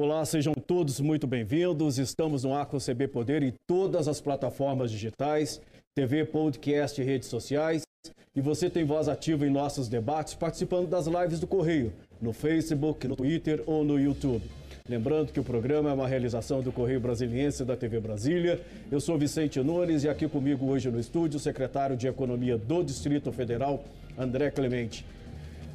Olá, sejam todos muito bem-vindos. Estamos no Arco CB Poder em todas as plataformas digitais, TV, podcast e redes sociais. E você tem voz ativa em nossos debates participando das lives do Correio, no Facebook, no Twitter ou no YouTube. Lembrando que o programa é uma realização do Correio Brasiliense da TV Brasília. Eu sou Vicente Nunes e aqui comigo hoje no estúdio o secretário de Economia do Distrito Federal, André Clemente.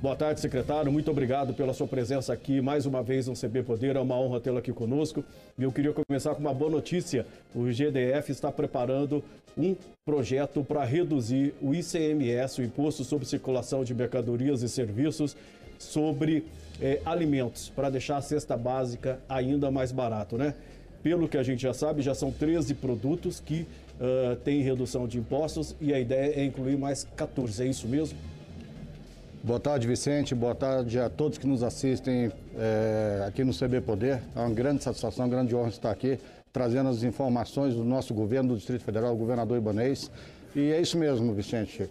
Boa tarde, secretário. Muito obrigado pela sua presença aqui mais uma vez no CB Poder. É uma honra tê-lo aqui conosco. E eu queria começar com uma boa notícia. O GDF está preparando um projeto para reduzir o ICMS, o Imposto sobre Circulação de Mercadorias e Serviços, sobre eh, alimentos, para deixar a cesta básica ainda mais barato, né? Pelo que a gente já sabe, já são 13 produtos que uh, têm redução de impostos e a ideia é incluir mais 14. É isso mesmo? Boa tarde, Vicente. Boa tarde a todos que nos assistem é, aqui no CB Poder. É uma grande satisfação, uma grande honra estar aqui trazendo as informações do nosso governo do Distrito Federal, o governador Ibanês. E é isso mesmo, Vicente.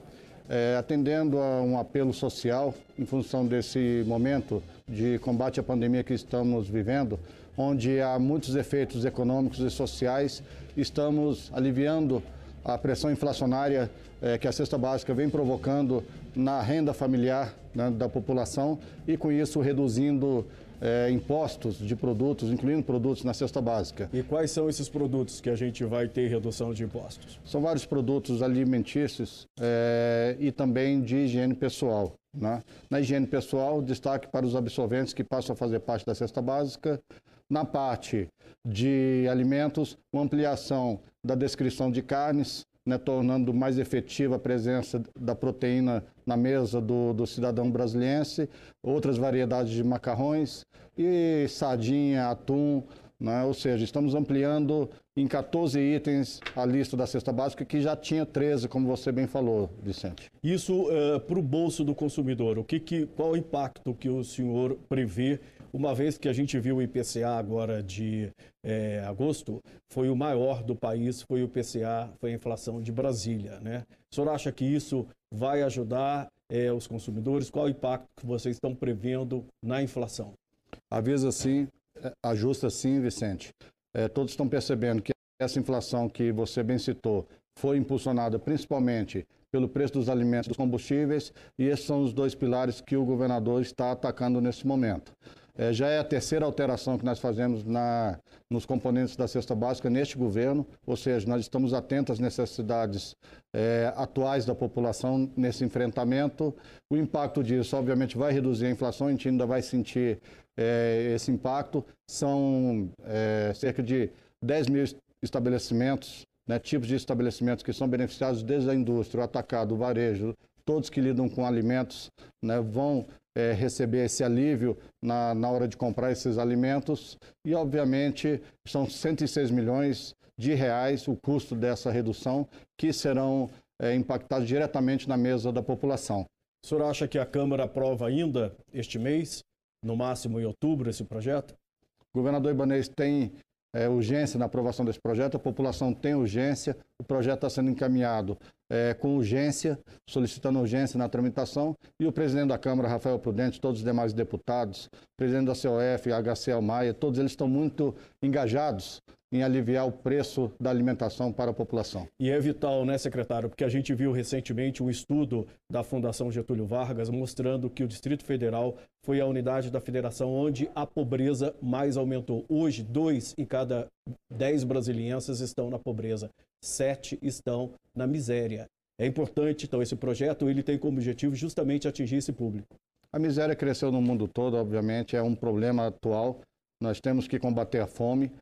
É, atendendo a um apelo social em função desse momento de combate à pandemia que estamos vivendo, onde há muitos efeitos econômicos e sociais, estamos aliviando a pressão inflacionária é, que a cesta básica vem provocando na renda familiar né, da população e, com isso, reduzindo é, impostos de produtos, incluindo produtos na cesta básica. E quais são esses produtos que a gente vai ter redução de impostos? São vários produtos alimentícios é, e também de higiene pessoal. Né? Na higiene pessoal, destaque para os absorventes que passam a fazer parte da cesta básica. Na parte de alimentos, uma ampliação da descrição de carnes, né, tornando mais efetiva a presença da proteína na mesa do, do cidadão brasiliense, outras variedades de macarrões e sardinha, atum, né, ou seja, estamos ampliando em 14 itens a lista da cesta básica, que já tinha 13, como você bem falou, Vicente. Isso uh, para o bolso do consumidor, o que, que, qual o impacto que o senhor prevê uma vez que a gente viu o IPCA agora de é, agosto, foi o maior do país, foi o IPCA, foi a inflação de Brasília, né? O senhor acha que isso vai ajudar é, os consumidores? Qual o impacto que vocês estão prevendo na inflação? Avisa sim, é, ajusta sim, Vicente. É, todos estão percebendo que essa inflação que você bem citou foi impulsionada principalmente pelo preço dos alimentos, dos combustíveis, e esses são os dois pilares que o governador está atacando nesse momento. É, já é a terceira alteração que nós fazemos na, nos componentes da cesta básica neste governo, ou seja, nós estamos atentos às necessidades é, atuais da população nesse enfrentamento. O impacto disso, obviamente, vai reduzir a inflação, a gente ainda vai sentir é, esse impacto. São é, cerca de 10 mil estabelecimentos, né, tipos de estabelecimentos que são beneficiados desde a indústria, o atacado, o varejo, todos que lidam com alimentos né, vão é, receber esse alívio na, na hora de comprar esses alimentos e, obviamente, são 106 milhões de reais o custo dessa redução que serão é, impactados diretamente na mesa da população. O senhor acha que a Câmara aprova ainda este mês, no máximo em outubro, esse projeto? O governador Ibanez tem é, urgência na aprovação desse projeto, a população tem urgência, o projeto está sendo encaminhado é, com urgência, solicitando urgência na tramitação, e o presidente da Câmara, Rafael Prudente, todos os demais deputados, presidente da COF, HCL Maia, todos eles estão muito engajados em aliviar o preço da alimentação para a população. E é vital, né, secretário? Porque a gente viu recentemente um estudo da Fundação Getúlio Vargas mostrando que o Distrito Federal foi a unidade da federação onde a pobreza mais aumentou. Hoje, dois em cada dez brasilienses estão na pobreza, sete estão na miséria. É importante, então, esse projeto ele tem como objetivo justamente atingir esse público. A miséria cresceu no mundo todo, obviamente, é um problema atual. Nós temos que combater a fome,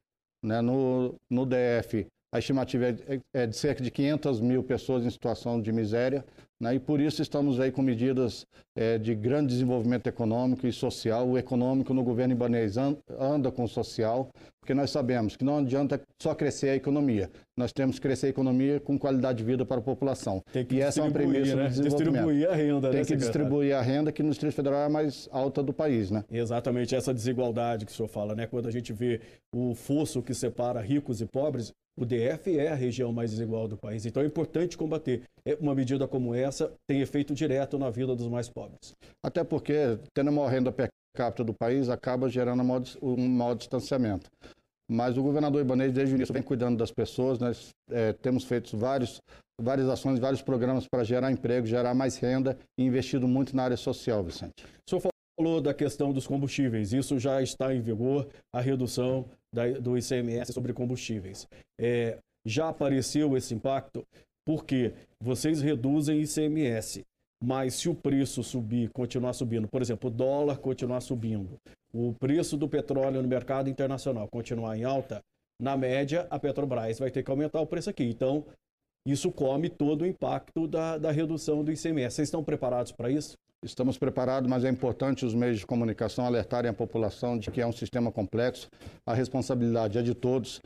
né? No, no DF, a estimativa é, é de cerca de 500 mil pessoas em situação de miséria, né? e por isso estamos aí com medidas é, de grande desenvolvimento econômico e social. O econômico no governo ibanês anda com o social, porque nós sabemos que não adianta só crescer a economia, nós temos que crescer a economia com qualidade de vida para a população. e essa é uma premissa né? do desenvolvimento. Distribuir a renda, Tem né, que distribuir a renda, que no Distrito Federal é a mais alta do país. Né? Exatamente, essa desigualdade que o senhor fala, né? quando a gente vê o fosso que separa ricos e pobres, o DF é a região mais desigual do país, então é importante combater. É, uma medida como essa tem efeito direto na vida dos mais pobres. Até porque, tendo uma renda per capita do país acaba gerando um maior distanciamento. Mas o governador Ibanez, desde o início, vem cuidando das pessoas. Nós é, temos feito vários, várias ações, vários programas para gerar emprego, gerar mais renda e investido muito na área social, Vicente. O senhor falou da questão dos combustíveis. Isso já está em vigor, a redução da, do ICMS sobre combustíveis. É, já apareceu esse impacto porque vocês reduzem ICMS, mas se o preço subir, continuar subindo, por exemplo, o dólar continuar subindo, o preço do petróleo no mercado internacional continuar em alta, na média, a Petrobras vai ter que aumentar o preço aqui. Então, isso come todo o impacto da, da redução do ICMS. Vocês estão preparados para isso? Estamos preparados, mas é importante os meios de comunicação alertarem a população de que é um sistema complexo. A responsabilidade é de todos,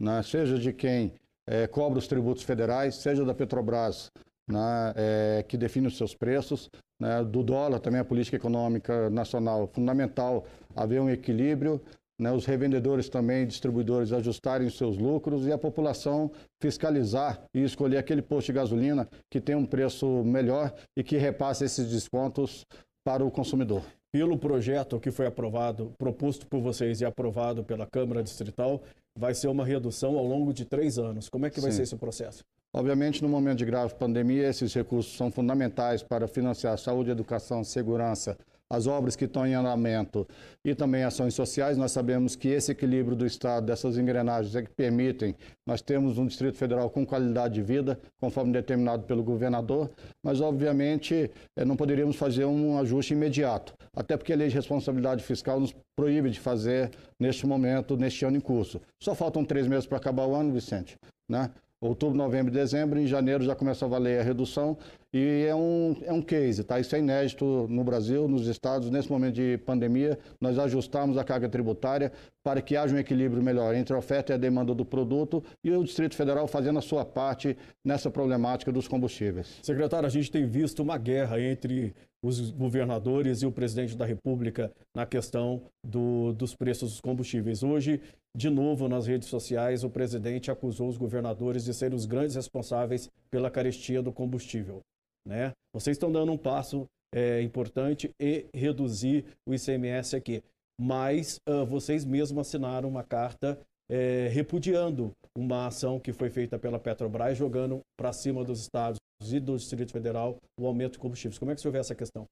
né? seja de quem é, cobra os tributos federais, seja da Petrobras, né, é, que define os seus preços, né, do dólar também a política econômica nacional fundamental haver um equilíbrio, né, os revendedores também, distribuidores ajustarem os seus lucros e a população fiscalizar e escolher aquele posto de gasolina que tem um preço melhor e que repasse esses descontos para o consumidor. Pelo projeto que foi aprovado, proposto por vocês e aprovado pela Câmara Distrital, vai ser uma redução ao longo de três anos. Como é que vai Sim. ser esse processo? Obviamente, no momento de grave pandemia, esses recursos são fundamentais para financiar saúde, educação, segurança, as obras que estão em andamento e também ações sociais. Nós sabemos que esse equilíbrio do Estado, dessas engrenagens, é que permitem nós termos um Distrito Federal com qualidade de vida, conforme determinado pelo governador, mas, obviamente, eh, não poderíamos fazer um ajuste imediato, até porque a lei de responsabilidade fiscal nos proíbe de fazer neste momento, neste ano em curso. Só faltam três meses para acabar o ano, Vicente, né? Outubro, novembro e dezembro. Em janeiro já começa a valer a redução e é um, é um case, tá? Isso é inédito no Brasil, nos estados. Nesse momento de pandemia, nós ajustamos a carga tributária para que haja um equilíbrio melhor entre a oferta e a demanda do produto e o Distrito Federal fazendo a sua parte nessa problemática dos combustíveis. Secretário, a gente tem visto uma guerra entre os governadores e o presidente da República na questão do, dos preços dos combustíveis. Hoje, de novo, nas redes sociais, o presidente acusou os governadores de serem os grandes responsáveis pela carestia do combustível. Né? Vocês estão dando um passo é, importante e reduzir o ICMS aqui. Mas uh, vocês mesmos assinaram uma carta é, repudiando uma ação que foi feita pela Petrobras, jogando para cima dos estados e do Distrito Federal o aumento de combustíveis. Como é que você vê essa questão?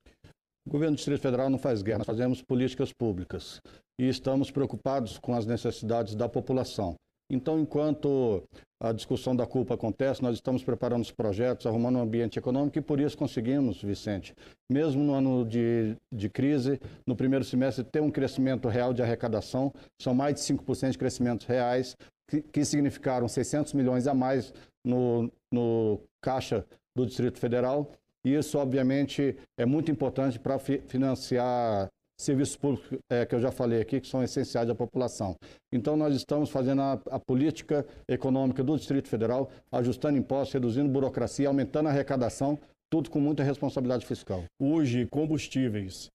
O governo do Distrito Federal não faz guerra, nós fazemos políticas públicas e estamos preocupados com as necessidades da população. Então, enquanto a discussão da culpa acontece, nós estamos preparando os projetos, arrumando um ambiente econômico e por isso conseguimos, Vicente, mesmo no ano de, de crise, no primeiro semestre, ter um crescimento real de arrecadação, são mais de 5% de crescimentos reais, que, que significaram 600 milhões a mais no, no caixa do Distrito Federal. Isso, obviamente, é muito importante para fi financiar serviços públicos é, que eu já falei aqui, que são essenciais à população. Então, nós estamos fazendo a, a, política econômica do Distrito Federal, ajustando impostos, reduzindo burocracia, aumentando a arrecadação, tudo com muita responsabilidade fiscal. Hoje, combustíveis,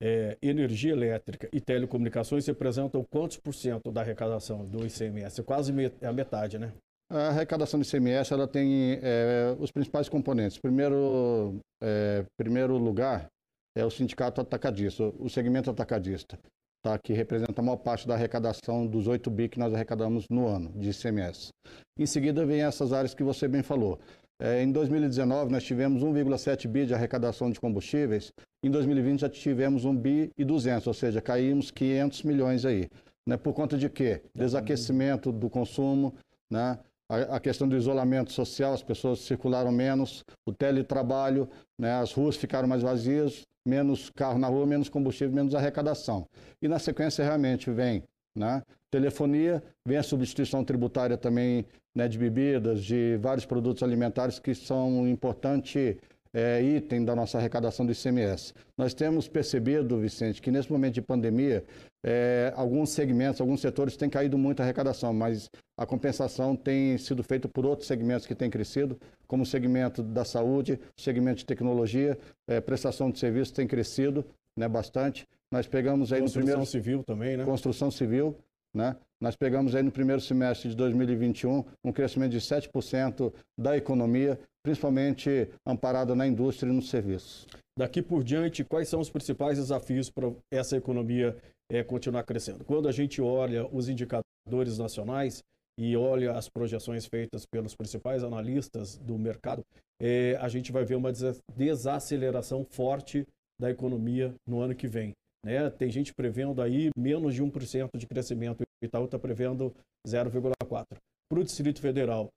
é, energia elétrica e telecomunicações representam quantos por cento da arrecadação do ICMS? Quase a metade, né? A arrecadação do ICMS ela tem é, os principais componentes. Primeiro, é, primeiro lugar, é o sindicato atacadista, o segmento atacadista, tá? que representa a maior parte da arrecadação dos 8 bi que nós arrecadamos no ano de ICMS. Em seguida vem essas áreas que você bem falou. É, em 2019 nós tivemos 1,7 bi de arrecadação de combustíveis, em 2020 já tivemos 1 bi e 200, ou seja, caímos 500 milhões aí. Né? Por conta de quê? Desaquecimento do consumo, né? A, questão do isolamento social, as pessoas circularam menos, o teletrabalho, né? as ruas ficaram mais vazias, menos carro na rua, menos combustível, menos arrecadação. E na sequência realmente vem né? telefonia, vem a substituição tributária também né, de bebidas, de vários produtos alimentares que são um importante é, item da nossa arrecadação do ICMS. Nós temos percebido, Vicente, que nesse momento de pandemia, é, alguns segmentos, alguns setores têm caído muito a arrecadação, mas a compensação tem sido feita por outros segmentos que têm crescido, como o segmento da saúde, o segmento de tecnologia, é, prestação de serviços tem crescido né, bastante. Nós pegamos aí Construção no primeiro... Civil também, né? Construção civil, né? Nós pegamos aí no primeiro semestre de 2021 um crescimento de 7% da economia, principalmente amparada na indústria e nos serviços. daqui por diante, quais são os principais desafios para essa economia é, continuar crescendo? Quando a gente olha os indicadores nacionais e olha as projeções feitas pelos principais analistas do mercado, é, a gente vai ver uma desaceleração forte da economia no ano que vem. Né? Tem gente prevendo aí menos de 1% de crescimento, o Itaú está prevendo 0,4%. Para o Distrito Federal,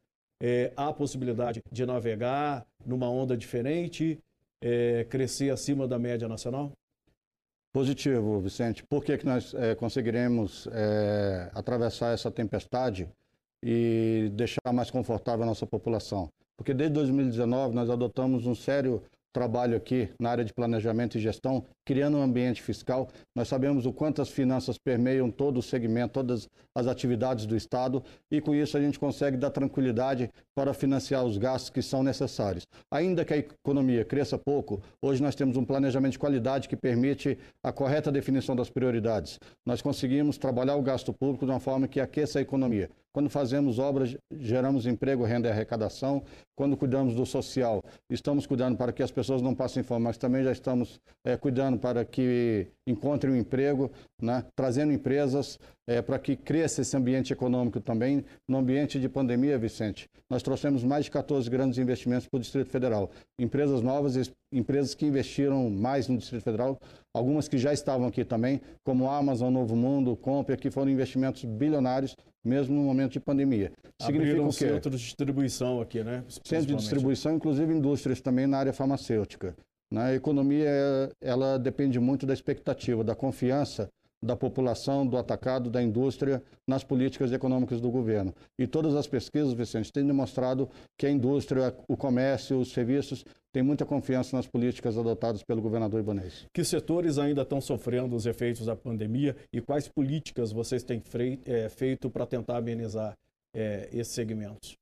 é, há a possibilidade de navegar numa onda diferente, é, crescer acima da média nacional? Positivo, Vicente. Por que, que nós é, conseguiremos é, atravessar essa tempestade e deixar mais confortável a nossa população? Porque desde 2019 nós adotamos um sério trabalho aqui na área de planejamento e gestão, criando um ambiente fiscal. Nós sabemos o quanto as finanças permeiam todo o segmento, todas as atividades do Estado, e com isso a gente consegue dar tranquilidade para financiar os gastos que são necessários. Ainda que a economia cresça pouco, hoje nós temos um planejamento de qualidade que permite a correta definição das prioridades. Nós conseguimos trabalhar o gasto público de uma forma que aqueça a economia. Quando fazemos obras, geramos emprego, renda e arrecadação. Quando cuidamos do social, estamos cuidando para que as pessoas não passem fome, mas também já estamos é, cuidando para que encontrem um emprego, né? trazendo empresas é, para que cresça esse ambiente econômico também. No ambiente de pandemia, Vicente, nós trouxemos mais de 14 grandes investimentos para o Distrito Federal. Empresas novas, empresas que investiram mais no Distrito Federal, algumas que já estavam aqui também, como Amazon, Novo Mundo, Compre, que foram investimentos bilionários, mesmo no momento de pandemia. Significa o quê? centro de distribuição aqui, né? Centro de distribuição, inclusive indústrias também na área farmacêutica. Na né? economia, ela depende muito da expectativa, da confiança da população, do atacado, da indústria nas políticas econômicas do governo. E todas as pesquisas, Vicente, têm demonstrado que a indústria, o comércio, os serviços têm muita confiança nas políticas adotadas pelo governador Ibanez. Que setores ainda estão sofrendo os efeitos da pandemia e quais políticas vocês têm é, feito para tentar amenizar é, esses segmentos?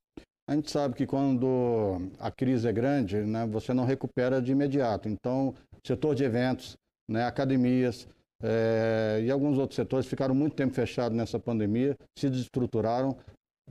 A gente sabe que quando a crise é grande, né, você não recupera de imediato. Então, setor de eventos, né, academias é, e alguns outros setores ficaram muito tempo fechados nessa pandemia, se desestruturaram.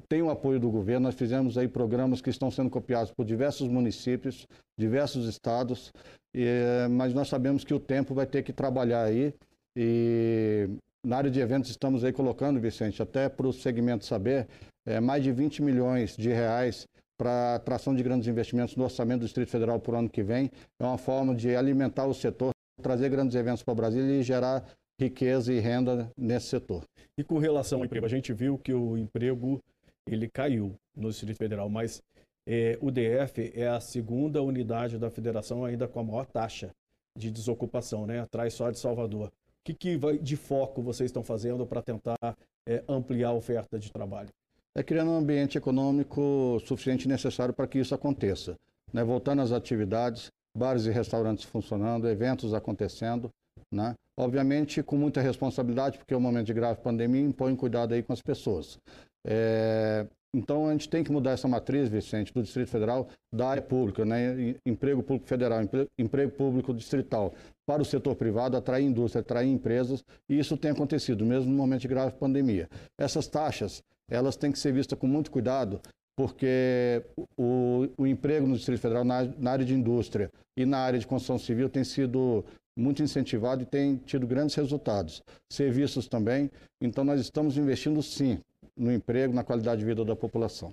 Tem o apoio do governo, nós fizemos aí programas que estão sendo copiados por diversos municípios, diversos estados, e, mas nós sabemos que o tempo vai ter que trabalhar aí e na área de eventos estamos aí colocando, Vicente, até para o segmento saber, é, mais de 20 milhões de reais para atração de grandes investimentos no orçamento do Distrito Federal para o ano que vem. É uma forma de alimentar o setor, trazer grandes eventos para o Brasil e gerar riqueza e renda nesse setor. E com relação ao emprego, a gente viu que o emprego ele caiu no Distrito Federal, mas é, o DF é a segunda unidade da federação ainda com a maior taxa de desocupação, né? atrás só de Salvador que, que vai, de foco vocês estão fazendo para tentar é, ampliar a oferta de trabalho? É criando um ambiente econômico suficiente e necessário para que isso aconteça. Né? Voltando às atividades, bares e restaurantes funcionando, eventos acontecendo, né? Obviamente com muita responsabilidade, porque é um momento de grave pandemia impõe cuidado aí com as pessoas. É, então, a gente tem que mudar essa matriz, Vicente, do Distrito Federal, da área pública, né? emprego público federal, emprego público distrital, para o setor privado, atrair indústria, atrair empresas, e isso tem acontecido, mesmo no momento de grave pandemia. Essas taxas, elas têm que ser vistas com muito cuidado, porque o, o emprego no Distrito Federal, na, na área de indústria e na área de construção civil, tem sido muito incentivado e tem tido grandes resultados. Serviços também. Então, nós estamos investindo sim no emprego, na qualidade de vida da população.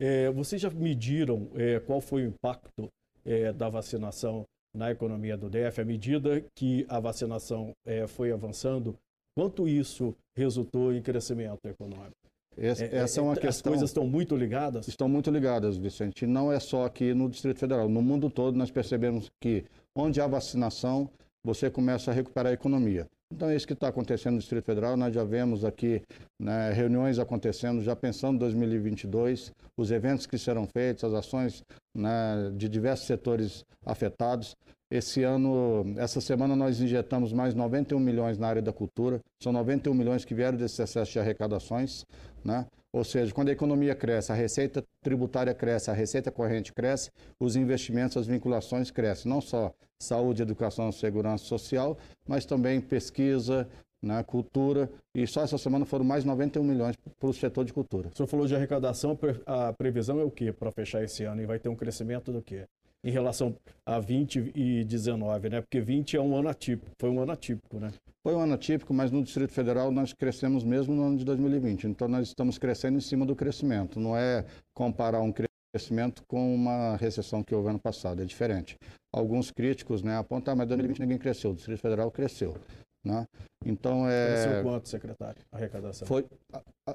É, vocês já mediram é, qual foi o impacto é, da vacinação na economia do DF? À medida que a vacinação é, foi avançando, quanto isso resultou em crescimento econômico? Essa, é, essa é uma questão. As coisas estão muito ligadas? Estão muito ligadas, Vicente. Não é só aqui no Distrito Federal. No mundo todo, nós percebemos que onde há vacinação, você começa a recuperar a economia. Então é isso que está acontecendo no Distrito Federal. Nós já vemos aqui né, reuniões acontecendo, já pensando em 2022, os eventos que serão feitos, as ações né, de diversos setores afetados. Esse ano, essa semana, nós injetamos mais 91 milhões na área da cultura. São 91 milhões que vieram desse excesso de arrecadações. Né? Ou seja, quando a economia cresce, a receita tributária cresce, a receita corrente cresce, os investimentos, as vinculações crescem. Não só saúde, educação, segurança social, mas também pesquisa, né, cultura. E só essa semana foram mais 91 milhões para o setor de cultura. O senhor falou de arrecadação, a previsão é o quê para fechar esse ano? E vai ter um crescimento do quê? Em relação a 20 e 19, né? Porque 20 é um ano atípico, foi um ano atípico, né? Foi um ano atípico, mas no Distrito Federal nós crescemos mesmo no ano de 2020. Então nós estamos crescendo em cima do crescimento. Não é comparar um crescimento com uma recessão que houve ano passado, é diferente. Alguns críticos né, apontam, ah, mas em 2020 ninguém cresceu, o Distrito Federal cresceu. Né? Então é. Cresceu quanto, secretário, a arrecadação? Foi, a, a,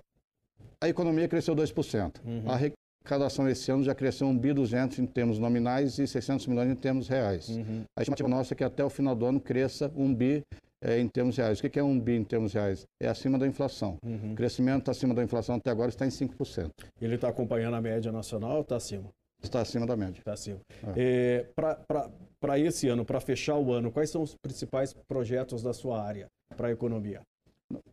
a economia cresceu 2%. Uhum. A arrecadação esse ano já cresceu 1 bi 200 em termos nominais e 600 milhões em termos reais. Uhum. A estimativa nossa é que até o final do ano cresça 1 bi é, em termos reais. O que é um bi em termos reais? É acima da inflação. Uhum. O crescimento acima da inflação até agora está em 5%. Ele está acompanhando a média nacional ou está acima? Está acima da média. Está acima. É. É, para esse ano, para fechar o ano, quais são os principais projetos da sua área para a economia?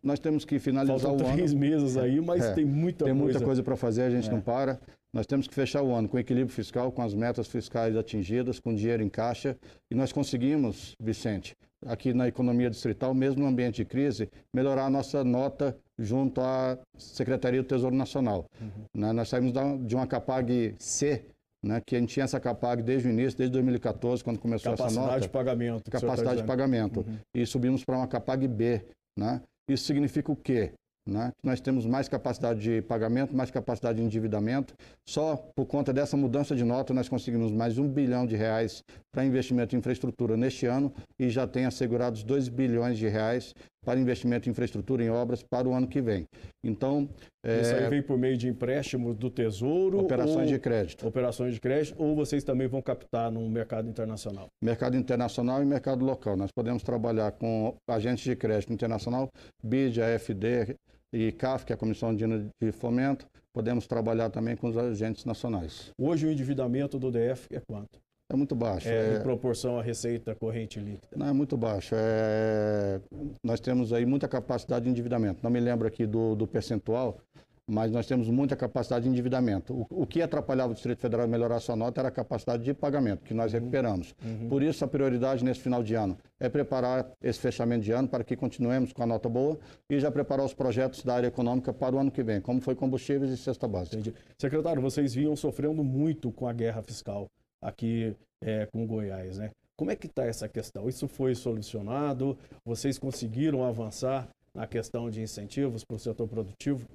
Nós temos que finalizar Faltam o ano. três meses aí, mas é, tem muita tem coisa. Tem muita coisa para fazer, a gente não para. Nós temos que fechar o ano com equilíbrio fiscal, com as metas fiscais atingidas, com dinheiro em caixa. E nós conseguimos, Vicente, aqui na economia distrital, mesmo no ambiente de crise, melhorar a nossa nota junto à Secretaria do Tesouro Nacional. Uhum. Nós saímos de uma Capag C, né, que a gente tinha essa Capag desde o início, desde 2014, quando começou essa nota. Capacidade de pagamento. Capacidade de pagamento. E subimos para uma Capag B. Né? Isso significa o quê? Né? Nós temos mais capacidade de pagamento, mais capacidade de endividamento. Só por conta dessa mudança de nota, nós conseguimos mais um bilhão de reais para investimento em infraestrutura neste ano e já tem assegurados 2 bilhões de reais para investimento em infraestrutura em obras para o ano que vem. Então, isso é... aí vem por meio de empréstimos do Tesouro, operações ou... de crédito, operações de crédito, ou vocês também vão captar no mercado internacional? Mercado internacional e mercado local. Nós podemos trabalhar com agentes de crédito internacional, BID, AFD, e CAF, que é a Comissão Andina de Fomento, podemos trabalhar também com os agentes nacionais. Hoje o endividamento do DF é quanto? É muito baixo. É, é... Em proporção à receita corrente líquida? Não, é muito baixo. É... Nós temos aí muita capacidade de endividamento. Não me lembro aqui do, do percentual, mas nós temos muita capacidade de endividamento. O, o que atrapalhava o Distrito Federal melhorar sua nota era a capacidade de pagamento, que nós recuperamos. Uhum. Por isso, a prioridade nesse final de ano é preparar esse fechamento de ano para que continuemos com a nota boa e já preparar os projetos da área econômica para o ano que vem, como foi combustíveis e cesta básica. Entendi. Secretário, vocês vinham sofrendo muito com a guerra fiscal aqui é, com Goiás, né? Como é que está essa questão? Isso foi solucionado? Vocês conseguiram avançar na questão de incentivos para o setor produtivo?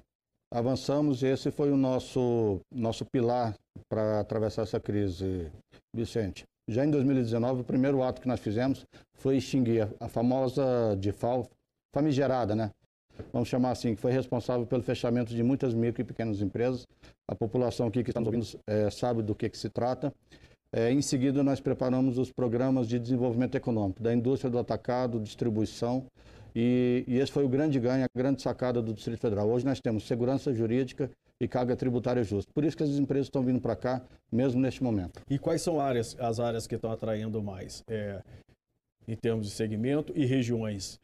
Avançamos e esse foi o nosso, nosso pilar para atravessar essa crise, Vicente. Já em 2019, o primeiro ato que nós fizemos foi extinguir a famosa DIFAL, famigerada, né? Vamos chamar assim, que foi responsável pelo fechamento de muitas micro e pequenas empresas. A população aqui que está nos ouvindo é, sabe do que, que se trata. É, em seguida, nós preparamos os programas de desenvolvimento econômico, da indústria do atacado, distribuição, e, e, esse foi o grande ganho, a grande sacada do Distrito Federal. Hoje nós temos segurança jurídica e carga tributária justa. Por isso que as empresas estão vindo para cá, mesmo neste momento. E quais são áreas, as áreas que estão atraindo mais, é, em termos de segmento e regiões?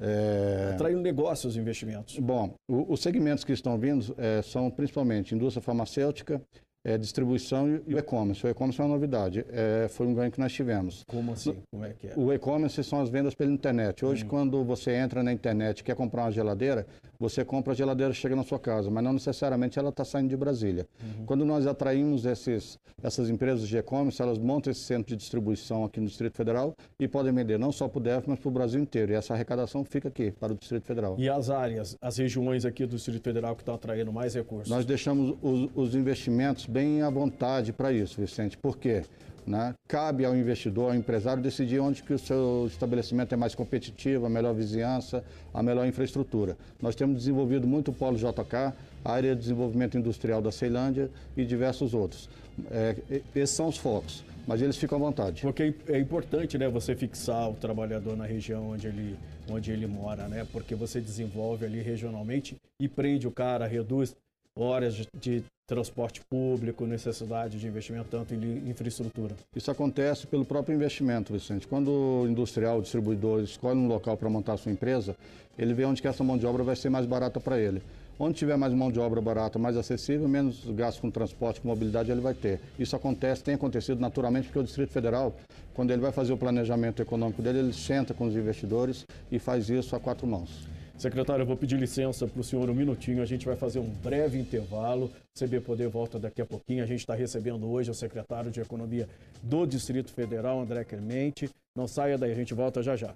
É... Atraindo negócios e investimentos. Bom, o, os segmentos que estão vindo é, são principalmente indústria farmacêutica, é, distribuição e o e-commerce. O e-commerce é uma novidade, é, foi um ganho que nós tivemos. Como assim? Como é que é? O e-commerce são as vendas pela internet. Hoje, hum. quando você entra na internet e quer comprar uma geladeira, você compra a geladeira chega na sua casa, mas não necessariamente ela está saindo de Brasília. Uhum. Quando nós atraímos esses, essas empresas de e-commerce, elas montam esse centro de distribuição aqui no Distrito Federal e podem vender não só para o DF, mas para o Brasil inteiro. E essa arrecadação fica aqui, para o Distrito Federal. E as áreas, as regiões aqui do Distrito Federal que estão atraindo mais recursos? Nós deixamos os, os investimentos bem à vontade para isso, Vicente. Por quê? Né? Cabe ao investidor, ao empresário, decidir onde que o seu estabelecimento é mais competitivo, a melhor vizinhança, a melhor infraestrutura. Nós temos desenvolvido muito o Polo JK, a área de desenvolvimento industrial da Ceilândia e diversos outros. É, esses são os focos, mas eles ficam à vontade. Porque é importante né, você fixar o trabalhador na região onde ele, onde ele mora, né? porque você desenvolve ali regionalmente e prende o cara, reduz horas de, transporte público, necessidade de investimento tanto em infraestrutura. Isso acontece pelo próprio investimento, Vicente. Quando o industrial, o distribuidor escolhe um local para montar sua empresa, ele vê onde que essa mão de obra vai ser mais barata para ele. Onde tiver mais mão de obra barata, mais acessível, menos gasto com transporte, com mobilidade ele vai ter. Isso acontece, tem acontecido naturalmente, porque o Distrito Federal, quando ele vai fazer o planejamento econômico dele, ele senta com os investidores e faz isso a quatro mãos. Secretário, eu vou pedir licença para o senhor um minutinho. A gente vai fazer um breve intervalo. CB Poder volta daqui a pouquinho. A gente está recebendo hoje o secretário de Economia do Distrito Federal, André Clemente. Não saia daí, a gente volta já já.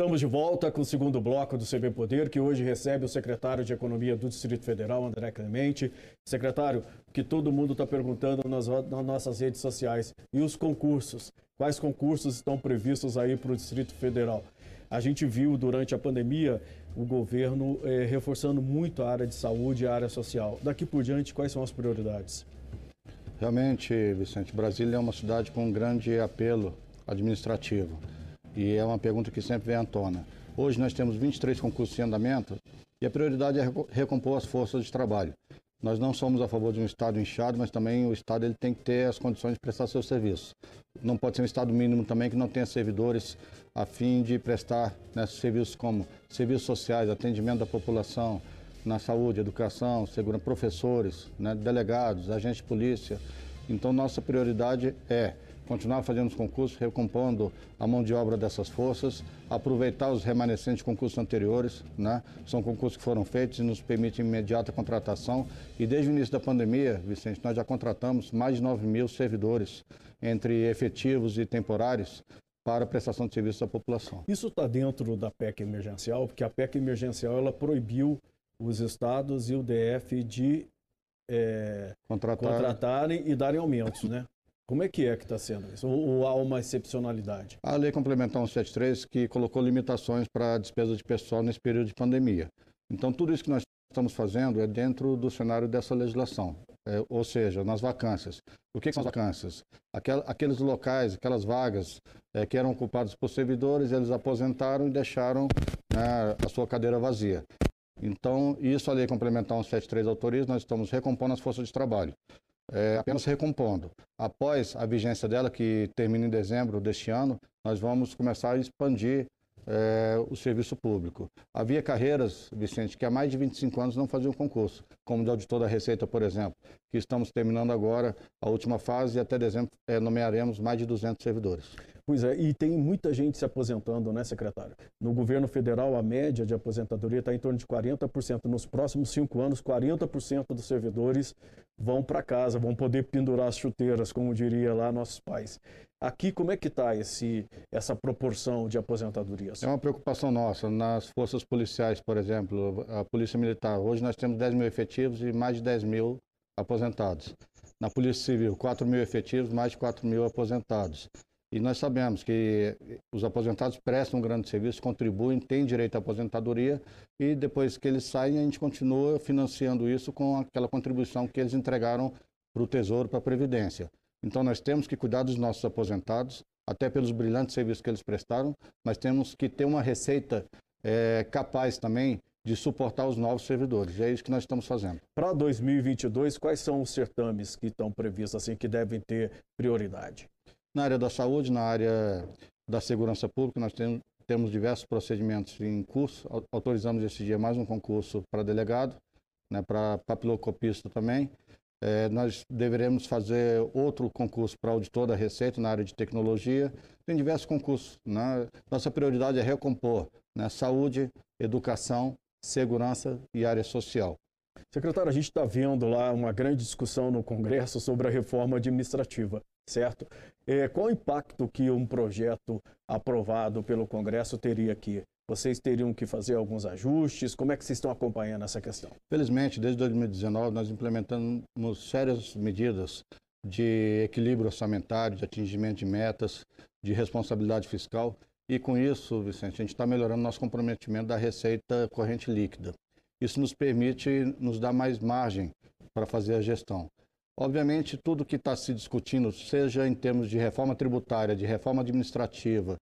Estamos de volta com o segundo bloco do CB Poder, que hoje recebe o secretário de Economia do Distrito Federal, André Clemente. Secretário, que todo mundo está perguntando nas, nas, nossas redes sociais. E os concursos? Quais concursos estão previstos aí para o Distrito Federal? A gente viu durante a pandemia o governo eh, reforçando muito a área de saúde e a área social. Daqui por diante, quais são as prioridades? Realmente, Vicente, Brasília é uma cidade com um grande apelo administrativo. E é uma pergunta que sempre vem à tona. Hoje nós temos 23 concursos em andamento e a prioridade é recompor as forças de trabalho. Nós não somos a favor de um Estado inchado, mas também o Estado ele tem que ter as condições de prestar seus serviços. Não pode ser um Estado mínimo também que não tenha servidores a fim de prestar né, serviços como serviços sociais, atendimento da população, na saúde, educação, segurança, professores, né, delegados, agentes de polícia. Então, nossa prioridade é continuar fazendo os concursos, recompondo a mão de obra dessas forças, aproveitar os remanescentes concursos anteriores, né? São concursos que foram feitos e nos permitem imediata contratação. E desde o início da pandemia, Vicente, nós já contratamos mais de 9 mil servidores, entre efetivos e temporários, para a prestação de serviços à população. Isso está dentro da PEC emergencial, porque a PEC emergencial ela proibiu os estados e o DF de é, Contratar... contratarem e darem aumentos, né? Como é que é que está sendo isso? Ou, há uma excepcionalidade? A Lei Complementar 173 que colocou limitações para a despesa de pessoal nesse período de pandemia. Então, tudo isso que nós estamos fazendo é dentro do cenário dessa legislação, é, ou seja, nas vacâncias. O que, que são as vacâncias? Aquel, aqueles locais, aquelas vagas é, que eram ocupadas por servidores, eles aposentaram e deixaram né, a sua cadeira vazia. Então, isso a Lei Complementar 173 autoriza, nós estamos recompondo as forças de trabalho é, apenas recompondo. Após a vigência dela, que termina em dezembro deste ano, nós vamos começar a expandir é, o serviço público. Havia carreiras, Vicente, que há mais de 25 anos não faziam concurso, como de auditor da Receita, por exemplo, que estamos terminando agora a última fase e até dezembro é, nomearemos mais de 200 servidores. Pois é, e tem muita gente se aposentando, né, secretário? No governo federal, a média de aposentadoria está em torno de 40%. Nos próximos cinco anos, 40% dos servidores vão para casa, vão poder pendurar as chuteiras, como diria lá nossos pais. Aqui, como é que está essa proporção de aposentadorias? É uma preocupação nossa. Nas forças policiais, por exemplo, a Polícia Militar, hoje nós temos 10 mil efetivos e mais de 10 mil aposentados. Na Polícia Civil, 4 mil efetivos, mais de 4 mil aposentados. E nós sabemos que os aposentados prestam um grande serviço, contribuem, têm direito à aposentadoria e depois que eles saem, a gente continua financiando isso com aquela contribuição que eles entregaram para o Tesouro, para a Previdência. Então nós temos que cuidar dos nossos aposentados, até pelos brilhantes serviços que eles prestaram, mas temos que ter uma receita é, capaz também de suportar os novos servidores. E é isso que nós estamos fazendo. Para 2022, quais são os certames que estão previstos, assim, que devem ter prioridade? Na área da saúde, na área da segurança pública, nós temos, temos diversos procedimentos em curso. Autorizamos esse dia mais um concurso para delegado, né, para papilocopista também. É, nós deveremos fazer outro concurso para auditor da Receita na área de tecnologia. Tem diversos concursos. Né? Nossa prioridade é recompor né? saúde, educação, segurança e área social. Secretário, a gente está vendo lá uma grande discussão no Congresso sobre a reforma administrativa, certo? É, qual o impacto que um projeto aprovado pelo Congresso teria aqui? Vocês teriam que fazer alguns ajustes? Como é que vocês estão acompanhando essa questão? Felizmente, desde 2019, nós implementamos sérias medidas de equilíbrio orçamentário, de atingimento de metas, de responsabilidade fiscal. E com isso, Vicente, a gente está melhorando nosso comprometimento da receita corrente líquida. Isso nos permite nos dar mais margem para fazer a gestão. Obviamente, tudo que está se discutindo, seja em termos de reforma tributária, de reforma administrativa,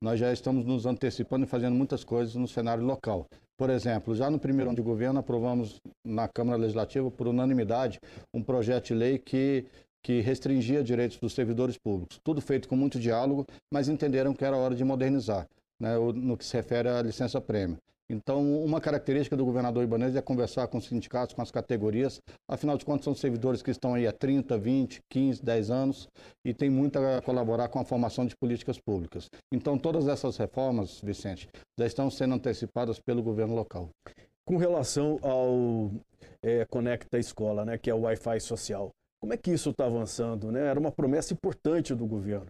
nós já estamos nos antecipando e fazendo muitas coisas no cenário local. Por exemplo, já no primeiro ano de governo, aprovamos na Câmara Legislativa, por unanimidade, um projeto de lei que, que restringia direitos dos servidores públicos. Tudo feito com muito diálogo, mas entenderam que era hora de modernizar, né, no que se refere à licença-prêmio. Então, uma característica do governador Ibanez é conversar com os sindicatos, com as categorias. Afinal de contas, são servidores que estão aí há 30, 20, 15, 10 anos e tem muito a colaborar com a formação de políticas públicas. Então, todas essas reformas, Vicente, já estão sendo antecipadas pelo governo local. Com relação ao é, Conecta Escola, né, que é o Wi-Fi social, como é que isso está avançando? Né? Era uma promessa importante do governo.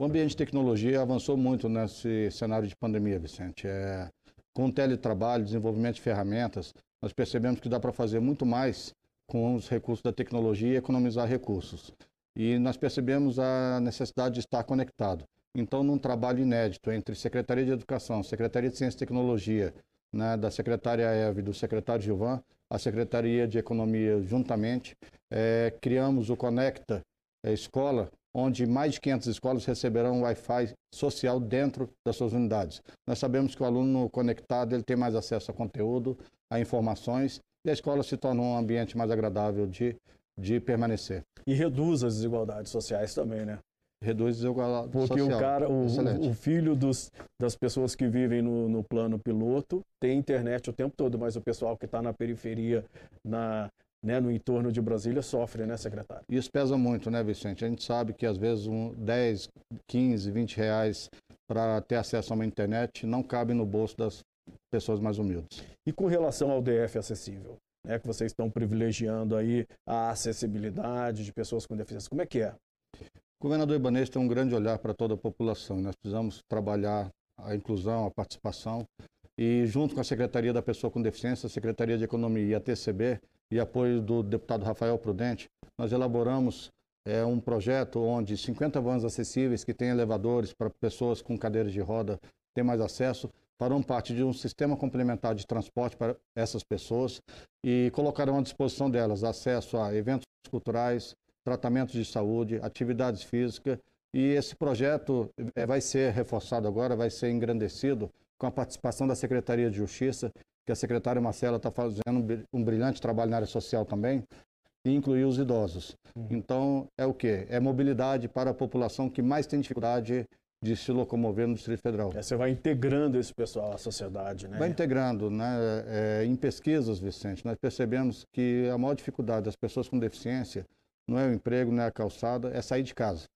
O ambiente de tecnologia avançou muito nesse cenário de pandemia, Vicente. É, com teletrabalho, desenvolvimento de ferramentas, nós percebemos que dá para fazer muito mais com os recursos da tecnologia e economizar recursos. E nós percebemos a necessidade de estar conectado. Então, num trabalho inédito entre Secretaria de Educação, Secretaria de Ciência e Tecnologia, né, da secretária Eve e do secretário Gilvan, a Secretaria de Economia juntamente, é, criamos o Conecta é, Escola, onde mais de 500 escolas receberão Wi-Fi social dentro das suas unidades. Nós sabemos que o aluno conectado ele tem mais acesso a conteúdo, a informações, e a escola se torna um ambiente mais agradável de, de permanecer. E reduz as desigualdades sociais também, né? reduz desigualdade Porque social. o cara, o, o filho dos, das pessoas que vivem no, no, plano piloto tem internet o tempo todo, mas o pessoal que está na periferia, na, né, no entorno de Brasília, sofre, né, secretário? Isso pesa muito, né, Vicente? A gente sabe que às vezes um 10, 15, 20 reais para ter acesso a uma internet não cabe no bolso das pessoas mais humildes. E com relação ao DF acessível? Né, que vocês estão privilegiando aí a acessibilidade de pessoas com deficiência. Como é que é? O governador Ibanez tem um grande olhar para toda a população. Nós precisamos trabalhar a inclusão, a participação. E junto com a Secretaria da Pessoa com Deficiência, a Secretaria de Economia e a TCB, e apoio do deputado Rafael Prudente, nós elaboramos é, um projeto onde 50 vans acessíveis que têm elevadores para pessoas com cadeiras de roda ter mais acesso, farão parte de um sistema complementar de transporte para essas pessoas e colocarão à disposição delas acesso a eventos culturais, tratamentos de saúde, atividades físicas. E esse projeto eh, vai ser reforçado agora, vai ser engrandecido com a participação da Secretaria de Justiça, que a secretária Marcela está fazendo um brilhante trabalho na área social também, e incluir os idosos. Uhum. Então, é o quê? É mobilidade para a população que mais tem dificuldade de se locomover no Distrito Federal. É, você vai integrando esse pessoal à sociedade, né? Vai integrando, né? É, em pesquisas, Vicente, nós percebemos que a maior dificuldade das pessoas com deficiência não é o emprego, não é a calçada, é sair de casa.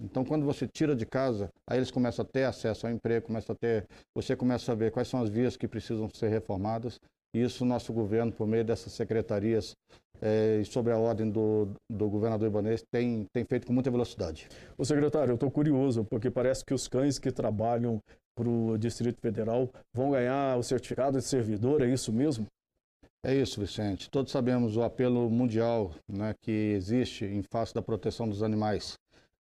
Então, quando você tira de casa, aí eles começam a ter acesso ao emprego, começa a ter, você começa a ver quais são as vias que precisam ser reformadas. E isso o nosso governo, por meio dessas secretarias é, e sob a ordem do, do governador Ibanez, tem, tem feito com muita velocidade. O secretário, eu estou curioso, porque parece que os cães que trabalham para o Distrito Federal vão ganhar o certificado de servidor, é isso mesmo? É isso, Vicente. Todos sabemos o apelo mundial né, que existe em face da proteção dos animais.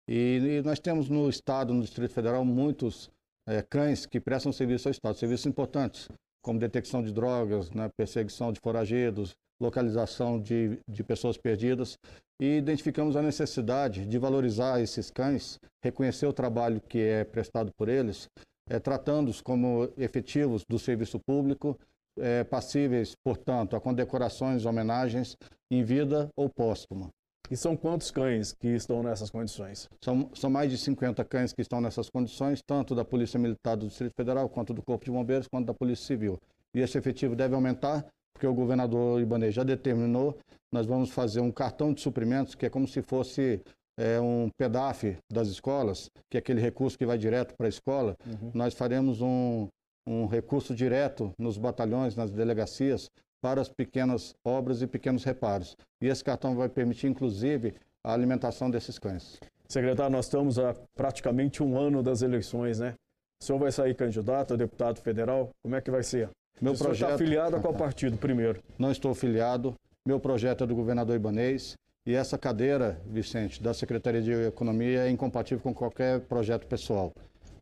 E, e nós temos no Estado, no Distrito Federal, muitos é, cães que prestam serviço ao Estado, serviços importantes, como detecção de drogas, né, perseguição de foragidos, localização de, de pessoas perdidas. E identificamos a necessidade de valorizar esses cães, reconhecer o trabalho que é prestado por eles, é, tratando-os como efetivos do serviço público é, passíveis, portanto, a condecorações, homenagens em vida ou póstuma. E são quantos cães que estão nessas condições? São, são mais de 50 cães que estão nessas condições, tanto da Polícia Militar do Distrito Federal, quanto do Corpo de Bombeiros, quanto da Polícia Civil. E esse efetivo deve aumentar, porque o governador Ibanez já determinou, nós vamos fazer um cartão de suprimentos, que é como se fosse é, um PEDAF das escolas, que é aquele recurso que vai direto para a escola. Uhum. Nós faremos um, um recurso direto nos batalhões, nas delegacias, para as pequenas obras e pequenos reparos. E esse cartão vai permitir, inclusive, a alimentação desses cães. Secretário, nós estamos há praticamente um ano das eleições, né? O senhor vai sair candidato a deputado federal? Como é que vai ser? Meu o senhor está afiliado a qual partido primeiro? Não estou afiliado. Meu projeto é do governador Ibanês. E essa cadeira, Vicente, da Secretaria de Economia é incompatível com qualquer projeto pessoal.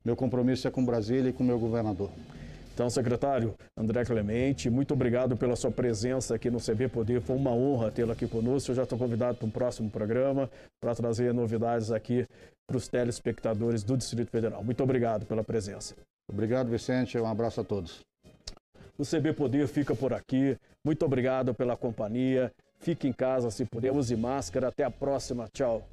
Meu compromisso é com Brasília e com o meu governador. Então, secretário André Clemente, muito obrigado pela sua presença aqui no CB Poder. Foi uma honra tê-lo aqui conosco. Eu já estou convidado para um próximo programa para trazer novidades aqui para os telespectadores do Distrito Federal. Muito obrigado pela presença. Obrigado, Vicente. Um abraço a todos. O CB Poder fica por aqui. Muito obrigado pela companhia. Fique em casa se puder, use máscara. Até a próxima. Tchau.